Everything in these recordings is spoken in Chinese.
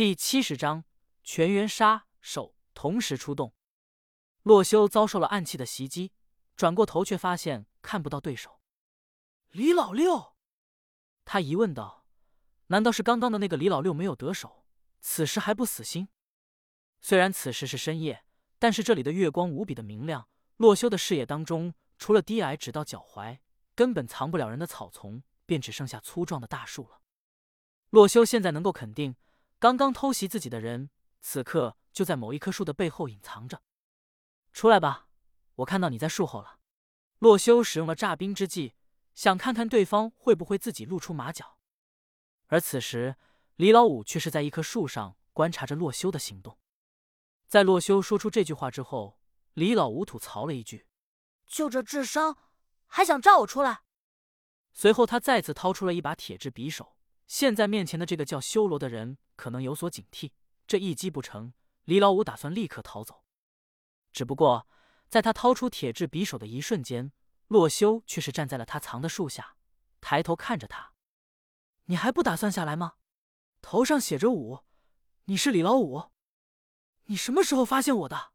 第七十章全员杀手同时出动。洛修遭受了暗器的袭击，转过头却发现看不到对手。李老六，他疑问道：“难道是刚刚的那个李老六没有得手，此时还不死心？”虽然此时是深夜，但是这里的月光无比的明亮。洛修的视野当中，除了低矮直到脚踝、根本藏不了人的草丛，便只剩下粗壮的大树了。洛修现在能够肯定，刚刚偷袭自己的人，此刻就在某一棵树的背后隐藏着。出来吧，我看到你在树后了。洛修使用了诈兵之计，想看看对方会不会自己露出马脚。而此时，李老五却是在一棵树上观察着洛修的行动。在洛修说出这句话之后，李老五吐槽了一句：“就这智商，还想炸我出来？”随后，他再次掏出了一把铁质匕首。现在面前的这个叫修罗的人可能有所警惕，这一击不成，李老五打算立刻逃走。只不过，在他掏出铁质匕首的一瞬间，洛修却是站在了他藏的树下，抬头看着他：“你还不打算下来吗？头上写着五，你是李老五？你什么时候发现我的？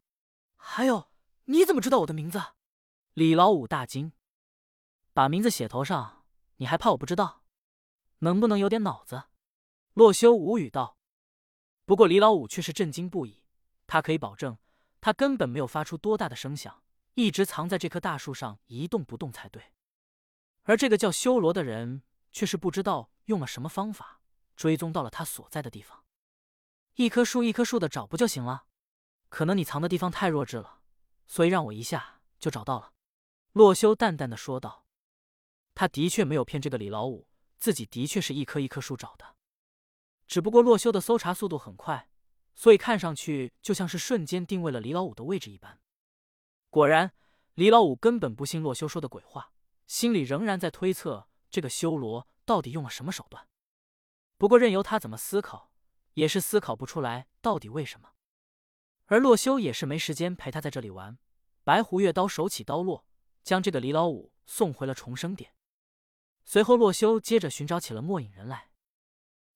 还有，你怎么知道我的名字？”李老五大惊：“把名字写头上，你还怕我不知道？”能不能有点脑子？洛修无语道。不过李老五却是震惊不已。他可以保证，他根本没有发出多大的声响，一直藏在这棵大树上一动不动才对。而这个叫修罗的人，却是不知道用了什么方法追踪到了他所在的地方。一棵树一棵树的找不就行了？可能你藏的地方太弱智了，所以让我一下就找到了。洛修淡淡的说道。他的确没有骗这个李老五。自己的确是一棵一棵树找的，只不过洛修的搜查速度很快，所以看上去就像是瞬间定位了李老五的位置一般。果然，李老五根本不信洛修说的鬼话，心里仍然在推测这个修罗到底用了什么手段。不过任由他怎么思考，也是思考不出来到底为什么。而洛修也是没时间陪他在这里玩，白狐月刀手起刀落，将这个李老五送回了重生点。随后，洛修接着寻找起了末影人来。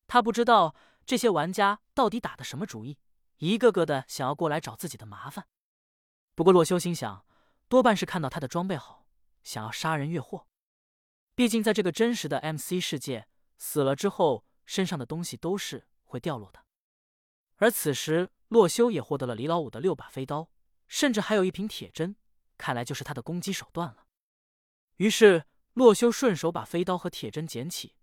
他不知道这些玩家到底打的什么主意，一个个的想要过来找自己的麻烦。不过，洛修心想，多半是看到他的装备好，想要杀人越货。毕竟，在这个真实的 MC 世界，死了之后身上的东西都是会掉落的。而此时，洛修也获得了李老五的六把飞刀，甚至还有一瓶铁针，看来就是他的攻击手段了。于是。洛修顺手把飞刀和铁针捡起，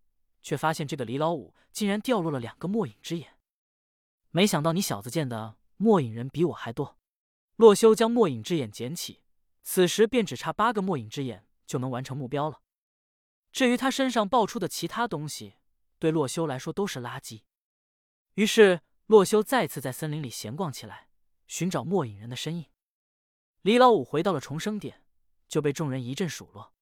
却发现这个李老五竟然掉落了两个末影之眼。没想到你小子见的末影人比我还多。洛修将末影之眼捡起，此时便只差八个末影之眼就能完成目标了。至于他身上爆出的其他东西，对洛修来说都是垃圾。于是洛修再次在森林里闲逛起来，寻找末影人的身影。李老五回到了重生点，就被众人一阵数落。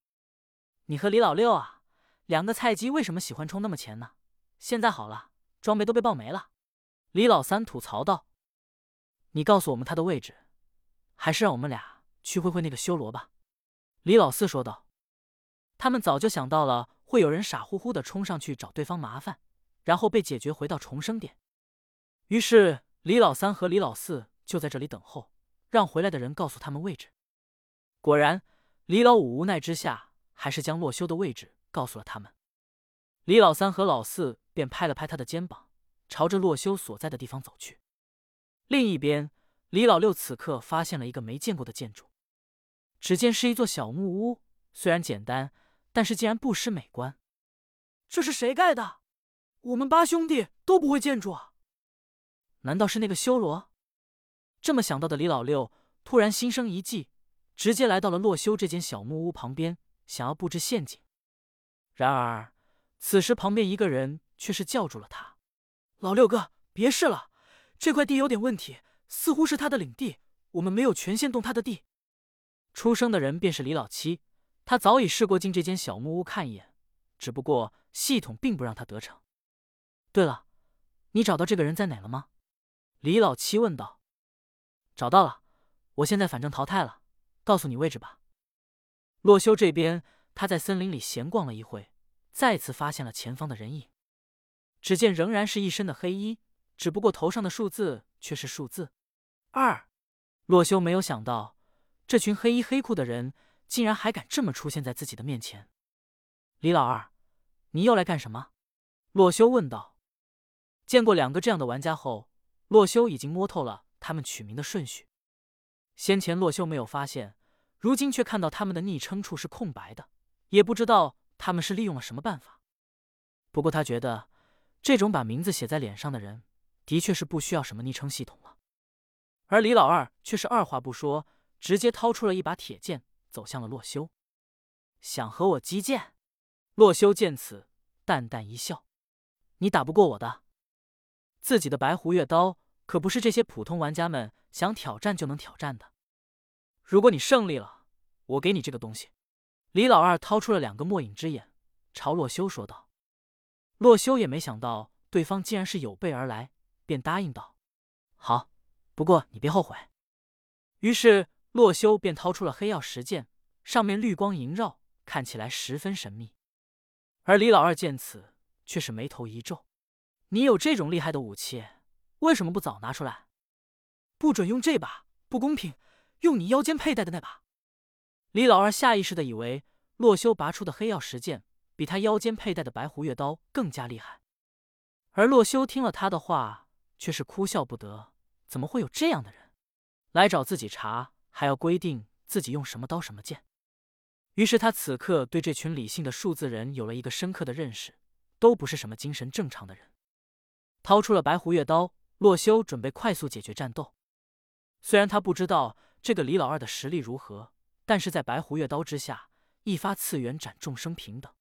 你和李老六啊，两个菜鸡为什么喜欢冲那么前呢？现在好了，装备都被爆没了。李老三吐槽道：“你告诉我们他的位置，还是让我们俩去会会那个修罗吧。”李老四说道：“他们早就想到了会有人傻乎乎的冲上去找对方麻烦，然后被解决回到重生点。于是李老三和李老四就在这里等候，让回来的人告诉他们位置。果然，李老五无奈之下。”还是将洛修的位置告诉了他们。李老三和老四便拍了拍他的肩膀，朝着洛修所在的地方走去。另一边，李老六此刻发现了一个没见过的建筑，只见是一座小木屋，虽然简单，但是竟然不失美观。这是谁盖的？我们八兄弟都不会建筑啊！难道是那个修罗？这么想到的李老六突然心生一计，直接来到了洛修这间小木屋旁边。想要布置陷阱，然而此时旁边一个人却是叫住了他：“老六哥，别试了，这块地有点问题，似乎是他的领地，我们没有权限动他的地。”出生的人便是李老七，他早已试过进这间小木屋看一眼，只不过系统并不让他得逞。对了，你找到这个人在哪了吗？李老七问道。找到了，我现在反正淘汰了，告诉你位置吧。洛修这边，他在森林里闲逛了一会，再次发现了前方的人影。只见仍然是一身的黑衣，只不过头上的数字却是数字二。洛修没有想到，这群黑衣黑裤的人竟然还敢这么出现在自己的面前。李老二，你又来干什么？洛修问道。见过两个这样的玩家后，洛修已经摸透了他们取名的顺序。先前洛修没有发现，如今却看到他们的昵称处是空白的，也不知道他们是利用了什么办法。不过他觉得，这种把名字写在脸上的人，的确是不需要什么昵称系统了。而李老二却是二话不说，直接掏出了一把铁剑，走向了洛修。想和我击剑？洛修见此，淡淡一笑：“你打不过我的。自己的白狐月刀可不是这些普通玩家们想挑战就能挑战的。如果你胜利了，我给你这个东西。”李老二掏出了两个末影之眼，朝洛修说道。洛修也没想到对方竟然是有备而来，便答应道：“好。”不过你别后悔。于是洛修便掏出了黑曜石剑，上面绿光萦绕，看起来十分神秘。而李老二见此，却是眉头一皱：“你有这种厉害的武器，为什么不早拿出来？不准用这把，不公平！用你腰间佩戴的那把。”李老二下意识的以为洛修拔出的黑曜石剑比他腰间佩戴的白狐月刀更加厉害，而洛修听了他的话，却是哭笑不得。怎么会有这样的人来找自己茬，还要规定自己用什么刀什么剑？于是他此刻对这群理性的数字人有了一个深刻的认识，都不是什么精神正常的人。掏出了白狐月刀，洛修准备快速解决战斗。虽然他不知道这个李老二的实力如何，但是在白狐月刀之下，一发次元斩众生平等。